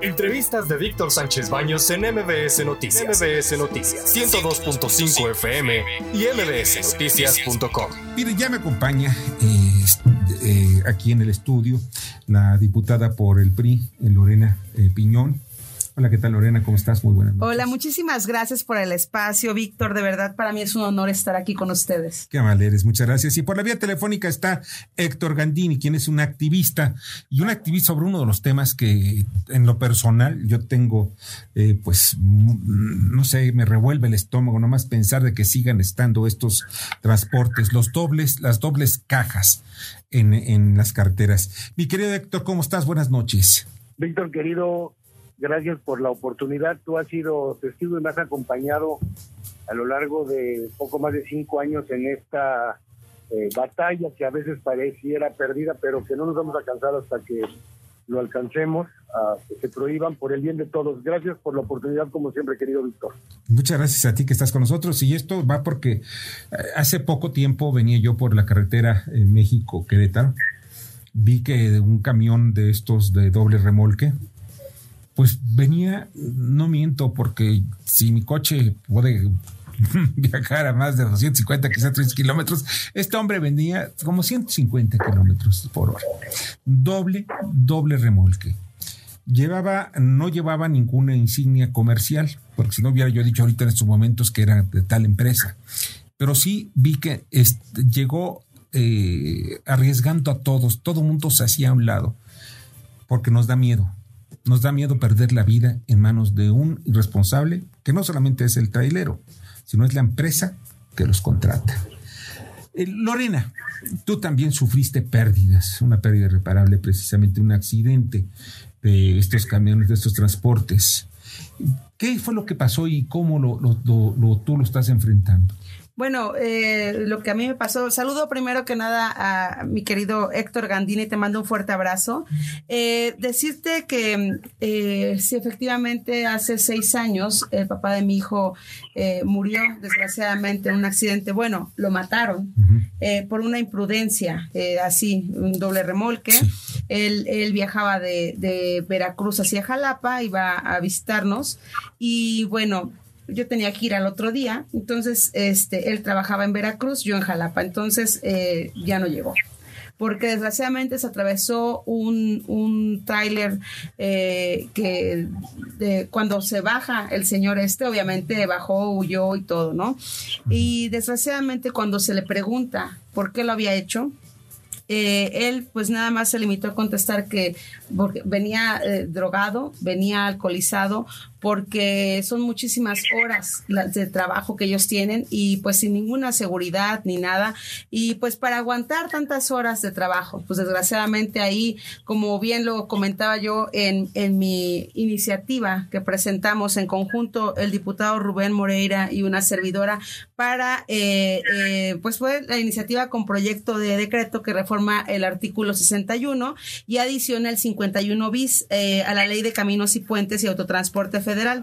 Entrevistas de Víctor Sánchez Baños en MBS Noticias. MBS Noticias 102.5 FM y mbsnoticias.com. Mire, ya me acompaña eh, eh, aquí en el estudio la diputada por el PRI, Lorena eh, Piñón. Hola, ¿qué tal Lorena? ¿Cómo estás? Muy buenas noches. Hola, muchísimas gracias por el espacio, Víctor. De verdad, para mí es un honor estar aquí con ustedes. Qué mal eres, muchas gracias. Y por la vía telefónica está Héctor Gandini, quien es un activista y un activista sobre uno de los temas que en lo personal yo tengo, eh, pues, no sé, me revuelve el estómago nomás pensar de que sigan estando estos transportes, los dobles, las dobles cajas en, en las carteras. Mi querido Héctor, ¿cómo estás? Buenas noches. Víctor, querido, Gracias por la oportunidad. Tú has sido testigo y me has acompañado a lo largo de poco más de cinco años en esta eh, batalla que a veces pareciera perdida, pero que no nos vamos a cansar hasta que lo alcancemos, a que se prohíban por el bien de todos. Gracias por la oportunidad, como siempre, querido Víctor. Muchas gracias a ti que estás con nosotros. Y esto va porque eh, hace poco tiempo venía yo por la carretera eh, México-Querétaro. Vi que un camión de estos de doble remolque pues venía, no miento, porque si mi coche puede viajar a más de 250, quizás 3 kilómetros, este hombre venía como 150 kilómetros por hora. Doble, doble remolque. Llevaba, no llevaba ninguna insignia comercial, porque si no hubiera yo dicho ahorita en estos momentos que era de tal empresa. Pero sí vi que llegó eh, arriesgando a todos, todo mundo se hacía a un lado, porque nos da miedo nos da miedo perder la vida en manos de un irresponsable que no solamente es el trailero, sino es la empresa que los contrata. Eh, Lorena, tú también sufriste pérdidas, una pérdida irreparable, precisamente un accidente de estos camiones, de estos transportes. ¿Qué fue lo que pasó y cómo lo, tú lo estás enfrentando? Bueno, eh, lo que a mí me pasó, saludo primero que nada a mi querido Héctor Gandini, te mando un fuerte abrazo. Eh, decirte que eh, si efectivamente hace seis años el papá de mi hijo eh, murió desgraciadamente en un accidente, bueno, lo mataron por una imprudencia, así, un doble remolque. Él, él, viajaba de, de Veracruz hacia Jalapa, iba a visitarnos y bueno, yo tenía que ir al otro día, entonces este, él trabajaba en Veracruz, yo en Jalapa, entonces eh, ya no llegó. Porque desgraciadamente se atravesó un, un tráiler eh, que cuando se baja el señor este, obviamente bajó, huyó y todo, ¿no? Y desgraciadamente cuando se le pregunta por qué lo había hecho, eh, él pues nada más se limitó a contestar que porque venía drogado, venía alcoholizado, porque son muchísimas horas de trabajo que ellos tienen y pues sin ninguna seguridad ni nada. Y pues para aguantar tantas horas de trabajo, pues desgraciadamente ahí, como bien lo comentaba yo en, en mi iniciativa que presentamos en conjunto el diputado Rubén Moreira y una servidora para, eh, eh, pues fue la iniciativa con proyecto de decreto que reforma el artículo 61 y adiciona el 51 bis eh, a la ley de caminos y puentes y autotransporte federal.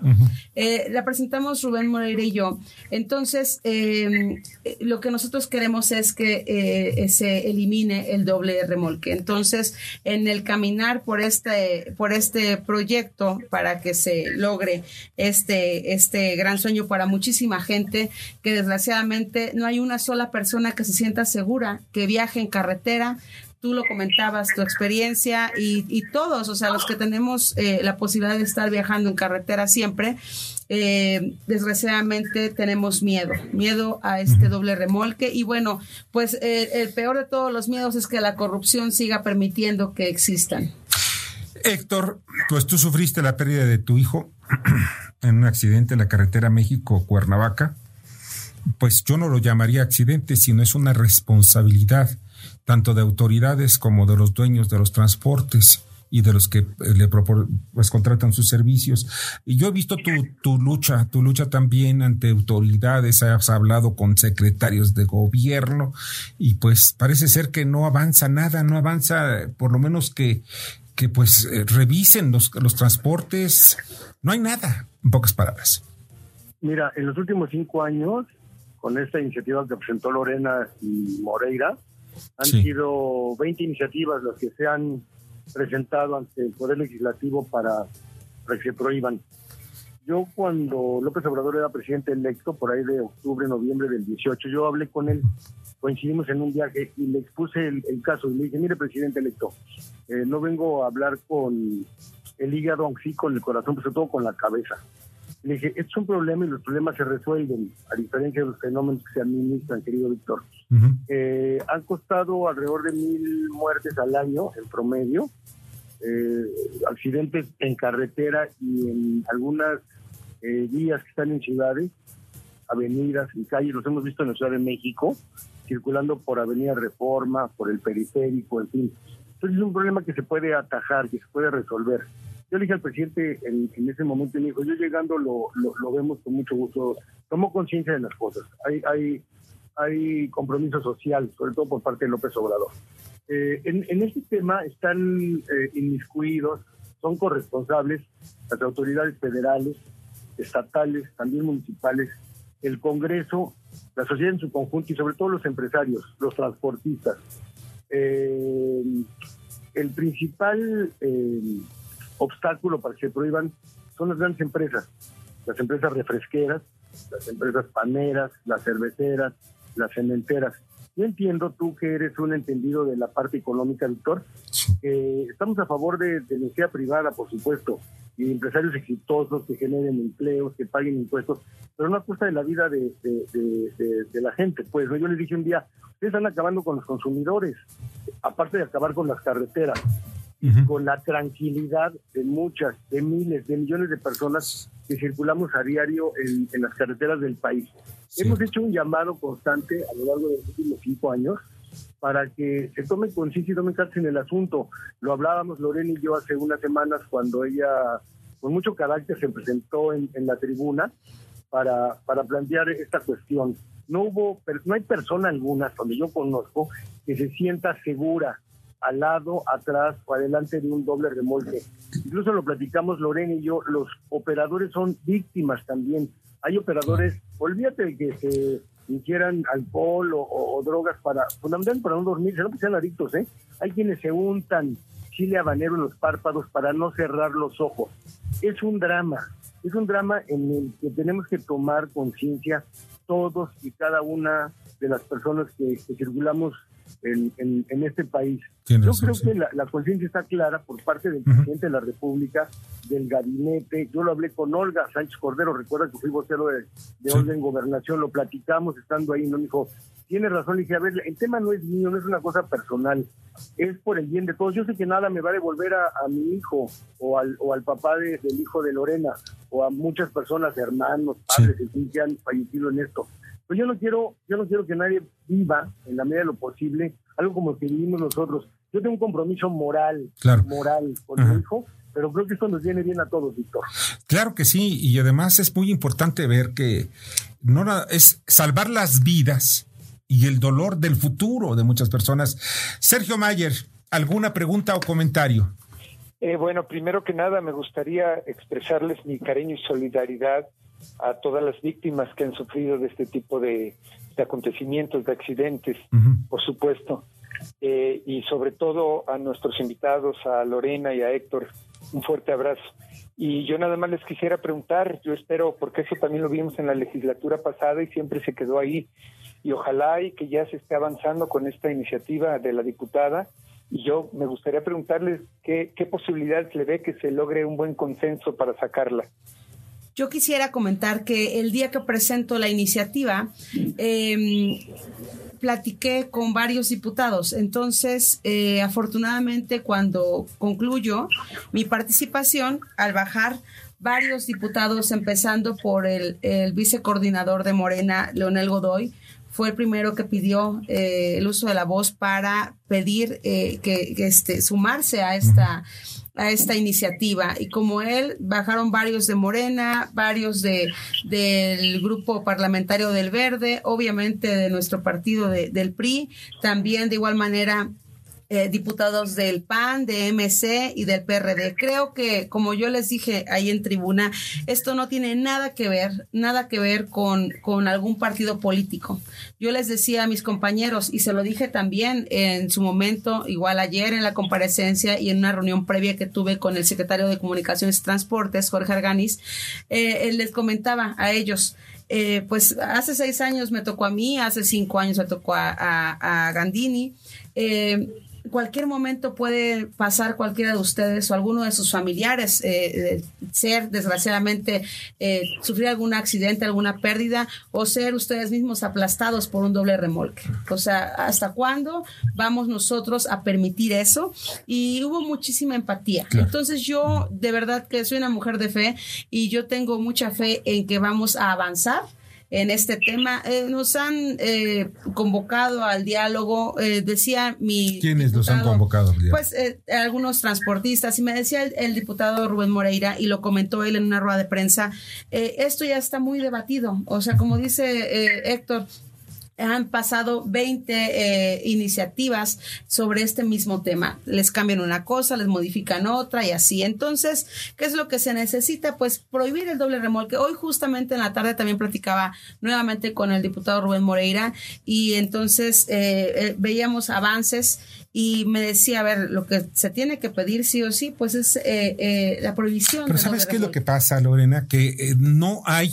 Eh, la presentamos Rubén Moreira y yo. Entonces, em, eh, lo que nosotros queremos es que eh, se elimine el doble remolque. Entonces, en el caminar por este, por este proyecto para que se logre este, este gran sueño para muchísima gente, que desgraciadamente no hay una sola persona que se sienta segura que viaje en carretera tú lo comentabas, tu experiencia y, todos, o sea, los que tenemos eh, la posibilidad de estar viajando en carretera siempre, eh, desgraciadamente tenemos miedo, miedo a este doble remolque y bueno, pues eh, el peor de todos los miedos es que la corrupción siga permitiendo que existan. Héctor, pues tú sufriste la pérdida de tu hijo en un accidente en la carretera México-Cuernavaca. Pues yo no lo llamaría accidente, sino es una responsabilidad tanto de autoridades como de los dueños de los transportes y de los que eh, le pues, contratan sus servicios. Y yo he visto tu, tu lucha, tu lucha también ante autoridades, has hablado con secretarios de gobierno y pues parece ser que no avanza nada, no avanza por lo menos que, que pues eh, revisen los, los transportes, no hay nada, en pocas palabras. Mira, en los últimos cinco años, con esta iniciativa que presentó Lorena y Moreira, han sido 20 iniciativas las que se han presentado ante el Poder Legislativo para para que se prohíban. Yo cuando López Obrador era presidente electo, por ahí de octubre, noviembre del 18, yo hablé con él, coincidimos en un viaje y le expuse el, caso y le dije, mire presidente electo, eh, no vengo a hablar con el hígado, aunque sí con el corazón, pero sobre todo con la cabeza. Le dije, es un problema y los problemas se resuelven, a diferencia de los fenómenos que se administran, querido Víctor. Eh, han costado alrededor de mil muertes al año en promedio, eh, accidentes en carretera y en algunas eh, vías que están en ciudades, avenidas y calles, los hemos visto en la Ciudad de México, circulando por Avenida Reforma, por el periférico, en fin. Entonces es un problema que se puede atajar, que se puede resolver. Yo le dije al presidente en, ese momento, me dijo, yo llegando lo, lo, vemos con mucho gusto, tomo conciencia de las cosas. Hay, hay, hay compromiso social, sobre todo por parte de López Obrador. Eh, en, este tema están eh, inmiscuidos, son corresponsables las autoridades federales, estatales, también municipales, el Congreso, la sociedad en su conjunto y sobre todo los empresarios, los transportistas. Eh, el principal obstáculo para que se prohíban son las grandes empresas, las empresas refresqueras, las empresas paneras, las cerveceras, las cementeras. Yo entiendo tú que eres un entendido de la parte económica, Víctor. estamos a favor de, de la energía privada, por supuesto, y empresarios exitosos que generen empleos, que paguen impuestos, pero no a costa de la vida de, de, la gente. Pues yo les dije un día, ustedes están acabando con los consumidores, aparte de acabar con las carreteras, con la tranquilidad de muchas, de miles, de millones de personas que circulamos a diario en, en las carreteras del país. Hemos hecho un llamado constante a lo largo de los últimos cinco años para que se tome conciencia y tome cartas en el asunto. Lo hablábamos Lorena y yo hace unas semanas cuando ella, con mucho carácter, se presentó en, la tribuna para, para plantear esta cuestión. No hubo, no hay persona alguna, donde yo conozco, que se sienta segura al lado, atrás o adelante de un doble remolque. Incluso lo platicamos Lorena y yo, los operadores son víctimas también hay operadores, olvídate de que se hicieran alcohol o, drogas para, fundamentalmente para no dormir, no que sean adictos, ¿eh? Hay quienes se untan chile habanero en los párpados para no cerrar los ojos. Es un drama, es un drama en el que tenemos que tomar conciencia todos y cada una de las personas que circulamos en, en, este país. Yo creo que la, conciencia está clara por parte del presidente de la República, del gabinete. Yo lo hablé con Olga Sánchez Cordero, recuerda que fui vocero de, de Olga en Gobernación, lo platicamos estando ahí, no me dijo, tiene razón, le dije, a ver, el tema no es mío, no es una cosa personal, es por el bien de todos. Yo sé que nada me va a devolver a, mi hijo o al, o al papá del hijo de Lorena o a muchas personas, hermanos, padres, que han fallecido en esto. Pues yo no quiero, yo no quiero que nadie viva en la medida de lo posible algo como que vivimos nosotros. Yo tengo un compromiso moral, moral con mi hijo, pero creo que esto nos viene bien a todos, Víctor. Claro que sí, y además es muy importante ver que no es salvar las vidas y el dolor del futuro de muchas personas. Sergio Mayer, ¿alguna pregunta o comentario? Eh, bueno, primero que nada me gustaría expresarles mi cariño y solidaridad a todas las víctimas que han sufrido de este tipo de, acontecimientos, de accidentes, por supuesto. Eh, y sobre todo a nuestros invitados, a Lorena y a Héctor, un fuerte abrazo. Y yo nada más les quisiera preguntar, yo espero, porque eso también lo vimos en la legislatura pasada y siempre se quedó ahí, y ojalá y que ya se esté avanzando con esta iniciativa de la diputada, y yo me gustaría preguntarles qué, qué posibilidades le ve que se logre un buen consenso para sacarla. Yo quisiera comentar que el día que presento la iniciativa, em, platiqué con varios diputados. Entonces, eh, afortunadamente, cuando concluyo mi participación, al bajar varios diputados, empezando por el, vicecoordinador de Morena, Leonel Godoy, fue el primero que pidió eh, el uso de la voz para pedir eh, que, este, sumarse a esta a esta iniciativa. Y como él, bajaron varios de Morena, varios de, del grupo parlamentario del Verde, obviamente de nuestro partido del PRI, también de igual manera eh, diputados del PAN, de MC y del PRD. Creo que, como yo les dije ahí en tribuna, esto no tiene nada que ver, nada que ver con, con algún partido político. Yo les decía a mis compañeros, y se lo dije también en su momento, igual ayer en la comparecencia y en una reunión previa que tuve con el secretario de Comunicaciones y Transportes, Jorge Arganis, eh, les comentaba a ellos, eh, pues hace seis años me tocó a mí, hace cinco años me tocó a, a, Gandini. Eh, cualquier momento puede pasar cualquiera de ustedes o alguno de sus familiares eh, ser desgraciadamente eh, sufrir algún accidente, alguna pérdida o ser ustedes mismos aplastados por un doble remolque. O sea, ¿hasta cuándo vamos nosotros a permitir eso? Y hubo muchísima empatía. Entonces yo de verdad que soy una mujer de fe y yo tengo mucha fe en que vamos a avanzar en este tema. Eh, nos han eh, convocado al diálogo, eh, decía mi... ¿Quiénes los han convocado? Pues algunos transportistas, y me decía el, diputado Rubén Moreira, y lo comentó él en una rueda de prensa, esto ya está muy debatido. O sea, como dice Héctor, han pasado 20 eh, iniciativas sobre este mismo tema. Les cambian una cosa, les modifican otra y así. Entonces, ¿qué es lo que se necesita? Pues prohibir el doble remolque. Hoy justamente en la tarde también platicaba nuevamente con el diputado Rubén Moreira y entonces eh, eh, veíamos avances y me decía, a ver, lo que se tiene que pedir sí o sí, pues es eh, eh, la prohibición. Pero ¿sabes qué es lo que pasa, Lorena? Que eh, no hay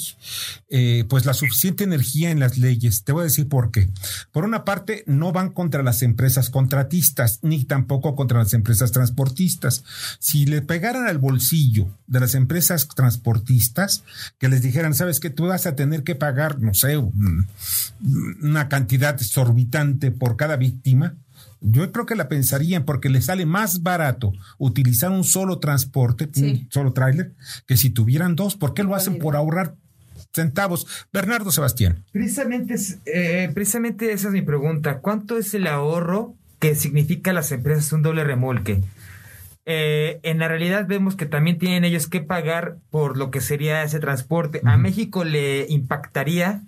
pues la suficiente energía en las leyes. Te voy a decir por qué. Por una parte, no van contra las empresas contratistas, ni tampoco contra las empresas transportistas. Si le pegaran al bolsillo de las empresas transportistas, que les dijeran, sabes que tú vas a tener que pagar, no sé, una cantidad exorbitante por cada víctima, yo creo que la pensarían porque les sale más barato utilizar un solo transporte, un solo tráiler, que si tuvieran dos. ¿Por qué lo hacen por ahorrar centavos? Bernardo Sebastián. Precisamente, eh, precisamente esa es mi pregunta. ¿Cuánto es el ahorro que significa las empresas un doble remolque? Eh, en la realidad vemos que también tienen ellos que pagar por lo que sería ese transporte. A México le impactaría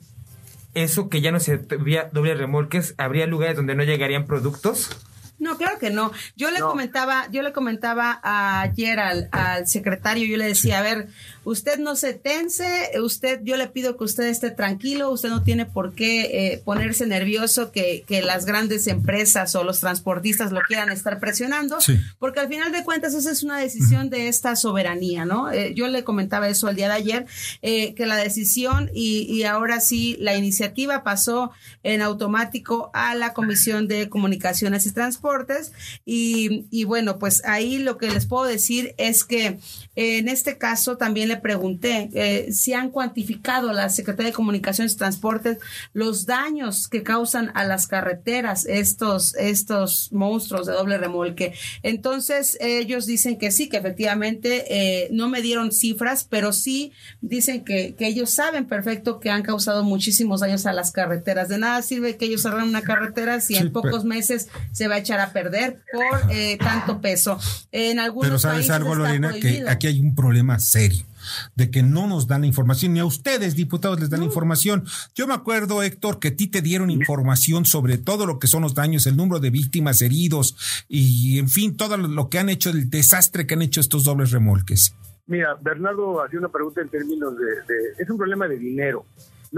eso que ya no se había doble remolques, habría lugares donde no llegarían productos. No, claro que no. Yo le comentaba, yo le comentaba ayer al, al secretario, yo le decía, a ver, usted no se tense, usted, yo le pido que usted esté tranquilo, usted no tiene por qué eh, ponerse nervioso que, que, las grandes empresas o los transportistas lo quieran estar presionando, porque al final de cuentas esa es una decisión de esta soberanía, ¿no? Eh, yo le comentaba eso el día de ayer, eh, que la decisión y, y ahora sí la iniciativa pasó en automático a la Comisión de Comunicaciones y Transportes y, y bueno, pues ahí lo que les puedo decir es que en este caso también le pregunté eh, si han cuantificado la Secretaría de Comunicaciones y Transportes los daños que causan a las carreteras estos, estos monstruos de doble remolque. Entonces ellos dicen que sí, que efectivamente eh, no me dieron cifras, pero sí dicen que, que ellos saben perfecto que han causado muchísimos daños a las carreteras. De nada sirve que ellos cerren una carretera si en pocos meses se va a echar a perder por eh, tanto peso. En algunos pero sabes algo, Lorena, que aquí hay un problema serio de que no nos dan la información, ni a ustedes, diputados, les dan la información. Yo me acuerdo, Héctor, que a ti te dieron información sobre todo lo que son los daños, el número de víctimas, heridos y, en fin, todo lo que han hecho, el desastre que han hecho estos dobles remolques. Mira, Bernardo hacía una pregunta en términos de, es un problema de dinero.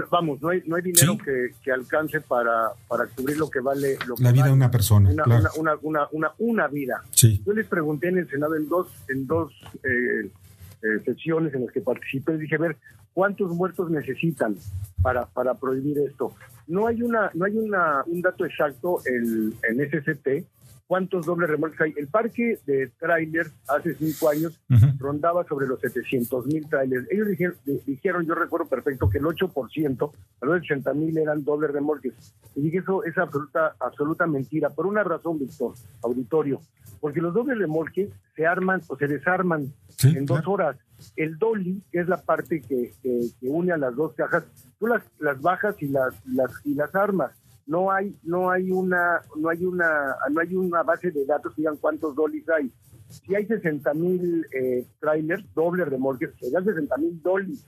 vamos, no hay, no hay dinero que, alcance para, para cubrir lo que vale la vida de una persona. Una, una, una, una, vida. Yo les pregunté en el Senado en dos, en dos eh, eh, sesiones en las que participé dije, a ver, ¿cuántos muertos necesitan para, para prohibir esto? No hay una no hay una, un dato exacto en, en SCT, cuántos dobles remolques hay. El parque de trailers hace cinco años rondaba sobre los 700 mil trailers. Ellos dijeron, yo recuerdo perfecto, que el 8%, los 80 mil eran dobles remolques. Y dije, eso es absoluta, absoluta mentira, por una razón, Víctor, auditorio, porque los dobles remolques se arman o se desarman en dos horas. El dolly, que es la parte que, que, une a las dos cajas, tú las, las bajas y las, las, y las armas no hay no hay una no hay una no hay una base de datos que digan cuántos dollies hay. Si hay 60 mil eh, trailers dobles remolques serían 60 mil dollies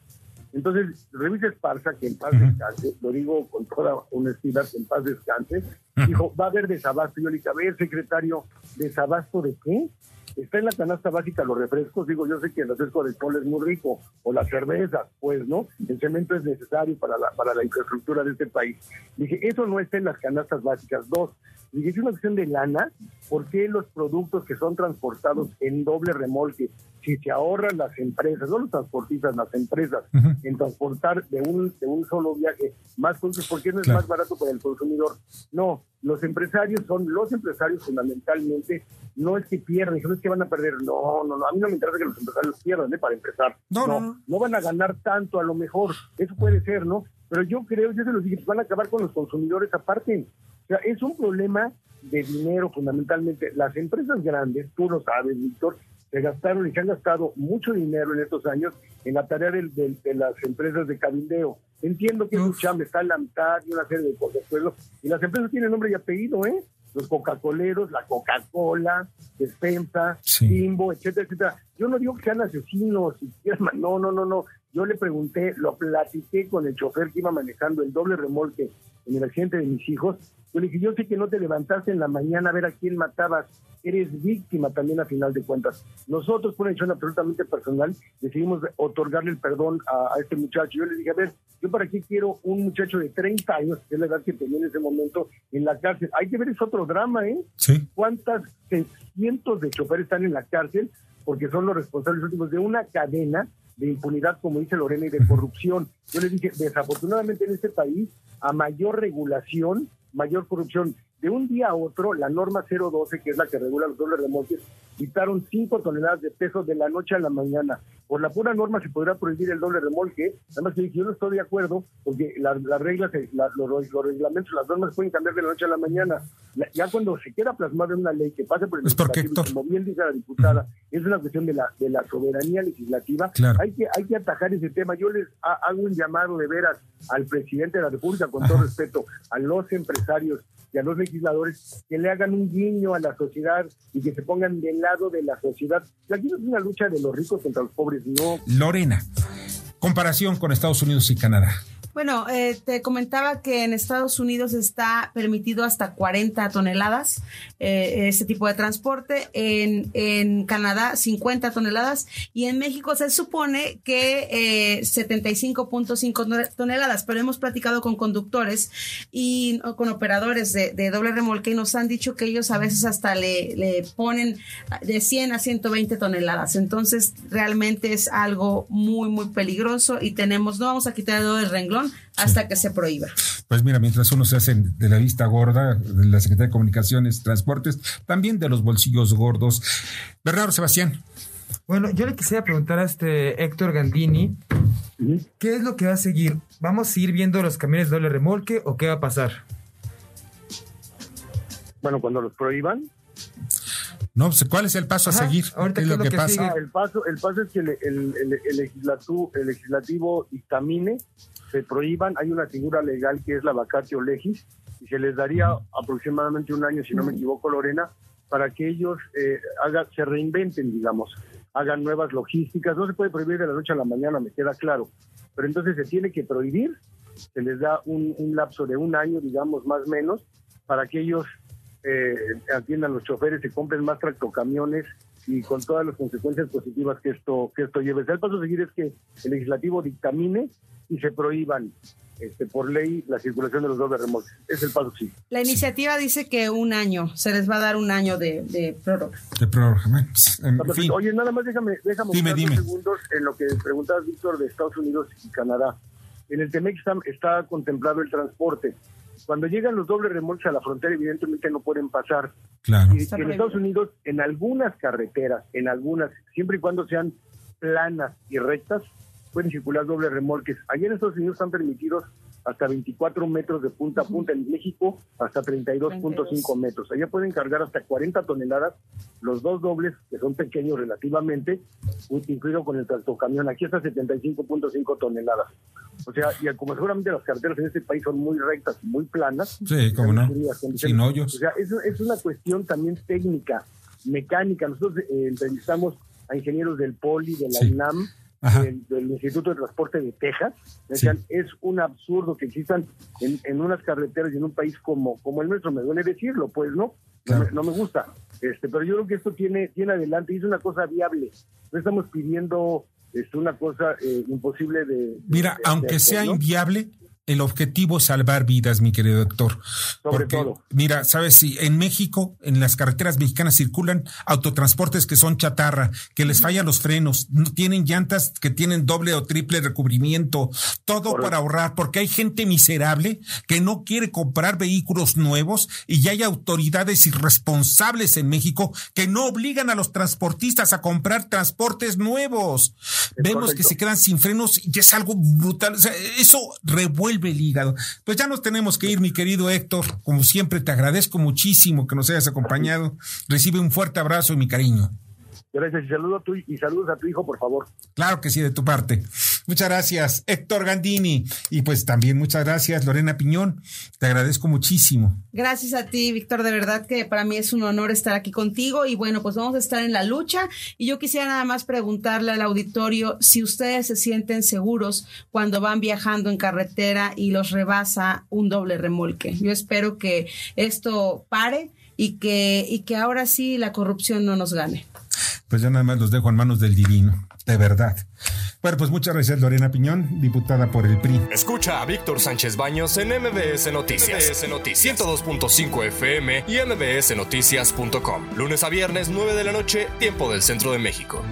Entonces, revisa Esparza, que en paz descanse, lo digo con toda honestidad, que en paz descanse, dijo, va a haber desabasto. Yo le dije, a ver, secretario, ¿desabasto de qué? Está en la canasta básica los refrescos, digo, yo sé que el refresco de sol es muy rico, o la cerveza, pues, ¿no? El cemento es necesario para la, para la infraestructura de este país. Dije, eso no está en las canastas básicas. Dos, dije, es una cuestión de lana, ¿por qué los productos que son transportados en doble remolque si se ahorran las empresas, no los transportistas, las empresas, en transportar de un, de un solo viaje más productos, ¿por qué no es más barato para el consumidor? No, los empresarios son, los empresarios fundamentalmente, no es que pierden, no es que van a perder, no, no, no, a mí no me interesa que los empresarios pierdan, ¿eh? para empezar. No, no, no, van a ganar tanto a lo mejor, eso puede ser, ¿no? Pero yo creo, yo se los dije, van a acabar con los consumidores aparte. O sea, es un problema de dinero fundamentalmente. Las empresas grandes, tú lo sabes, Víctor, se gastaron y se han gastado mucho dinero en estos años en la tarea de, de, las empresas de cabildeo. Entiendo que su chamba está en la mitad y una serie de cosas, y las empresas tienen nombre y apellido, ¿eh? Los Coca-Coleros, la Coca-Cola, Despensa, Timbo, etcétera, etcétera. Yo no digo que sean asesinos, no, no, no, no. Yo le pregunté, lo platiqué con el chofer que iba manejando el doble remolque en el accidente de mis hijos. Yo le dije, yo sé que no te levantaste en la mañana a ver a quién matabas, eres víctima también a final de cuentas. Nosotros, por una decisión absolutamente personal, decidimos otorgarle el perdón a, este muchacho. Yo le dije, a ver, yo para qué quiero un muchacho de 30 años, que es la edad que tenía en ese momento, en la cárcel. Hay que ver, es otro drama, ¿eh? Sí. ¿Cuántas cientos de choferes están en la cárcel? Porque son los responsables últimos de una cadena de impunidad, como dice Lorena, y de corrupción. Yo le dije, desafortunadamente en este país, a mayor regulación, mayor corrupción de un día a otro, la norma 012, que es la que regula los dobles remolques, quitaron 5 toneladas de peso de la noche a la mañana. Por la pura norma se podrá prohibir el doble remolque. Además, yo no estoy de acuerdo porque las reglas, los, reglamentos, las normas pueden cambiar de la noche a la mañana. ya cuando se queda plasmado en una ley que pase por el legislativo, como bien dice la diputada, es una cuestión de la, de la soberanía legislativa. Hay, que, hay que atajar ese tema. Yo les hago un llamado de veras al presidente de la República, con todo respeto, a los empresarios y a los legisladores que le hagan un guiño a la sociedad y que se pongan del lado de la sociedad. Aquí no es una lucha de los ricos contra los pobres, no. Lorena, comparación con Estados Unidos y Canadá. Bueno, eh, te comentaba que en Estados Unidos está permitido hasta 40 toneladas eh, ese tipo de transporte, en, en, Canadá 50 toneladas. Y en México se supone que eh, 75.5 toneladas, pero hemos platicado con conductores y con operadores de, de, doble remolque y nos han dicho que ellos a veces hasta le, le ponen de 100 a 120 toneladas. Entonces realmente es algo muy, muy peligroso y tenemos, no vamos a quitar el renglón hasta que se prohíba. Pues mira, mientras uno se hace de la vista gorda, de la Secretaría de Comunicaciones, Transportes, también de los bolsillos gordos. Bernardo Sebastián. Bueno, yo le quisiera preguntar a este Héctor Gandini, ¿qué es lo que va a seguir? ¿Vamos a ir viendo los camiones doble remolque o qué va a pasar? Bueno, cuando los prohíban, no, pues, ¿cuál es el paso a seguir? ¿Qué es lo, que, pasa? el, paso, el paso es que el, el, el, legislativo, el legislativo dictamine, se prohíban, hay una figura legal que es la vacatio legis, y se les daría aproximadamente un año, si no me equivoco, Lorena, para que ellos eh, hagan, se reinventen, digamos, hagan nuevas logísticas. No se puede prohibir de la noche a la mañana, me queda claro, pero entonces se tiene que prohibir, se les da un, un lapso de un año, digamos, más o menos, para que ellos eh, atiendan los choferes, se compren más tractocamiones y con todas las consecuencias positivas que esto que esto lleve. El paso a seguir es que el legislativo dictamine y se prohíban este, por ley la circulación de los dobles remolques. Es el paso sí. La iniciativa dice que un año, se les va a dar un año de, de prórroga. De prórroga. Pues, oye, nada más déjame, déjame dime, dime. segundos en lo que preguntabas, Víctor, de Estados Unidos y Canadá. En el TEMEX está, está contemplado el transporte. Cuando llegan los dobles remolques a la frontera, evidentemente no pueden pasar. Claro. Y en Estados Unidos, en algunas carreteras, en algunas, siempre y cuando sean planas y rectas, pueden circular dobles remolques. Allá en Estados Unidos están permitidos hasta 24 metros de punta a punta, en México hasta 32.5 metros. Allá pueden cargar hasta 40 toneladas, los dos dobles, que son pequeños relativamente, incluido con el tractocamión. Aquí hasta 75.5 toneladas. O sea, y como seguramente las carreteras en este país son muy rectas y muy planas. Sí, como no. Sin hoyos. O sea, es, es una cuestión también técnica, mecánica. Nosotros eh, entrevistamos a ingenieros del POLI, de la INAM, del, Instituto de Transporte de Texas. Decían, es un absurdo que existan en, unas carreteras y en un país como, como el nuestro. Me duele decirlo, pues, ¿no? No, me, gusta. Este, pero yo creo que esto tiene, tiene adelante y es una cosa viable. No estamos pidiendo es una cosa eh, imposible de... Mira, aunque sea inviable, el objetivo es salvar vidas, mi querido doctor. Sobre todo. Mira, sabes, si en México, en las carreteras mexicanas circulan autotransportes que son chatarra, que les fallan los frenos, no tienen llantas que tienen doble o triple recubrimiento, todo para ahorrar, porque hay gente miserable que no quiere comprar vehículos nuevos y ya hay autoridades irresponsables en México que no obligan a los transportistas a comprar transportes nuevos. Vemos que se quedan sin frenos y es algo brutal. eso revuelve el hígado. Pues ya nos tenemos que ir, mi querido Héctor. Como siempre, te agradezco muchísimo que nos hayas acompañado. Recibe un fuerte abrazo y mi cariño. Gracias y saludos a tu, y saludos a tu hijo, por favor. Claro que sí, de tu parte. Muchas gracias, Héctor Gandini. Y pues también muchas gracias, Lorena Piñón. Te agradezco muchísimo. Gracias a ti, Víctor. De verdad que para mí es un honor estar aquí contigo. Y bueno, pues vamos a estar en la lucha. Y yo quisiera nada más preguntarle al auditorio si ustedes se sienten seguros cuando van viajando en carretera y los rebasa un doble remolque. Yo espero que esto pare y que, y que ahora sí la corrupción no nos gane pues yo nada más los dejo en manos del divino, de verdad. Bueno, pues muchas gracias Lorena Piñón, diputada por el PRI. Escucha a Víctor Sánchez Baños en MBS Noticias. MBS Noticias 102.5 FM y MBSNoticias.com. Lunes a viernes, 9 de la noche, tiempo del centro de México.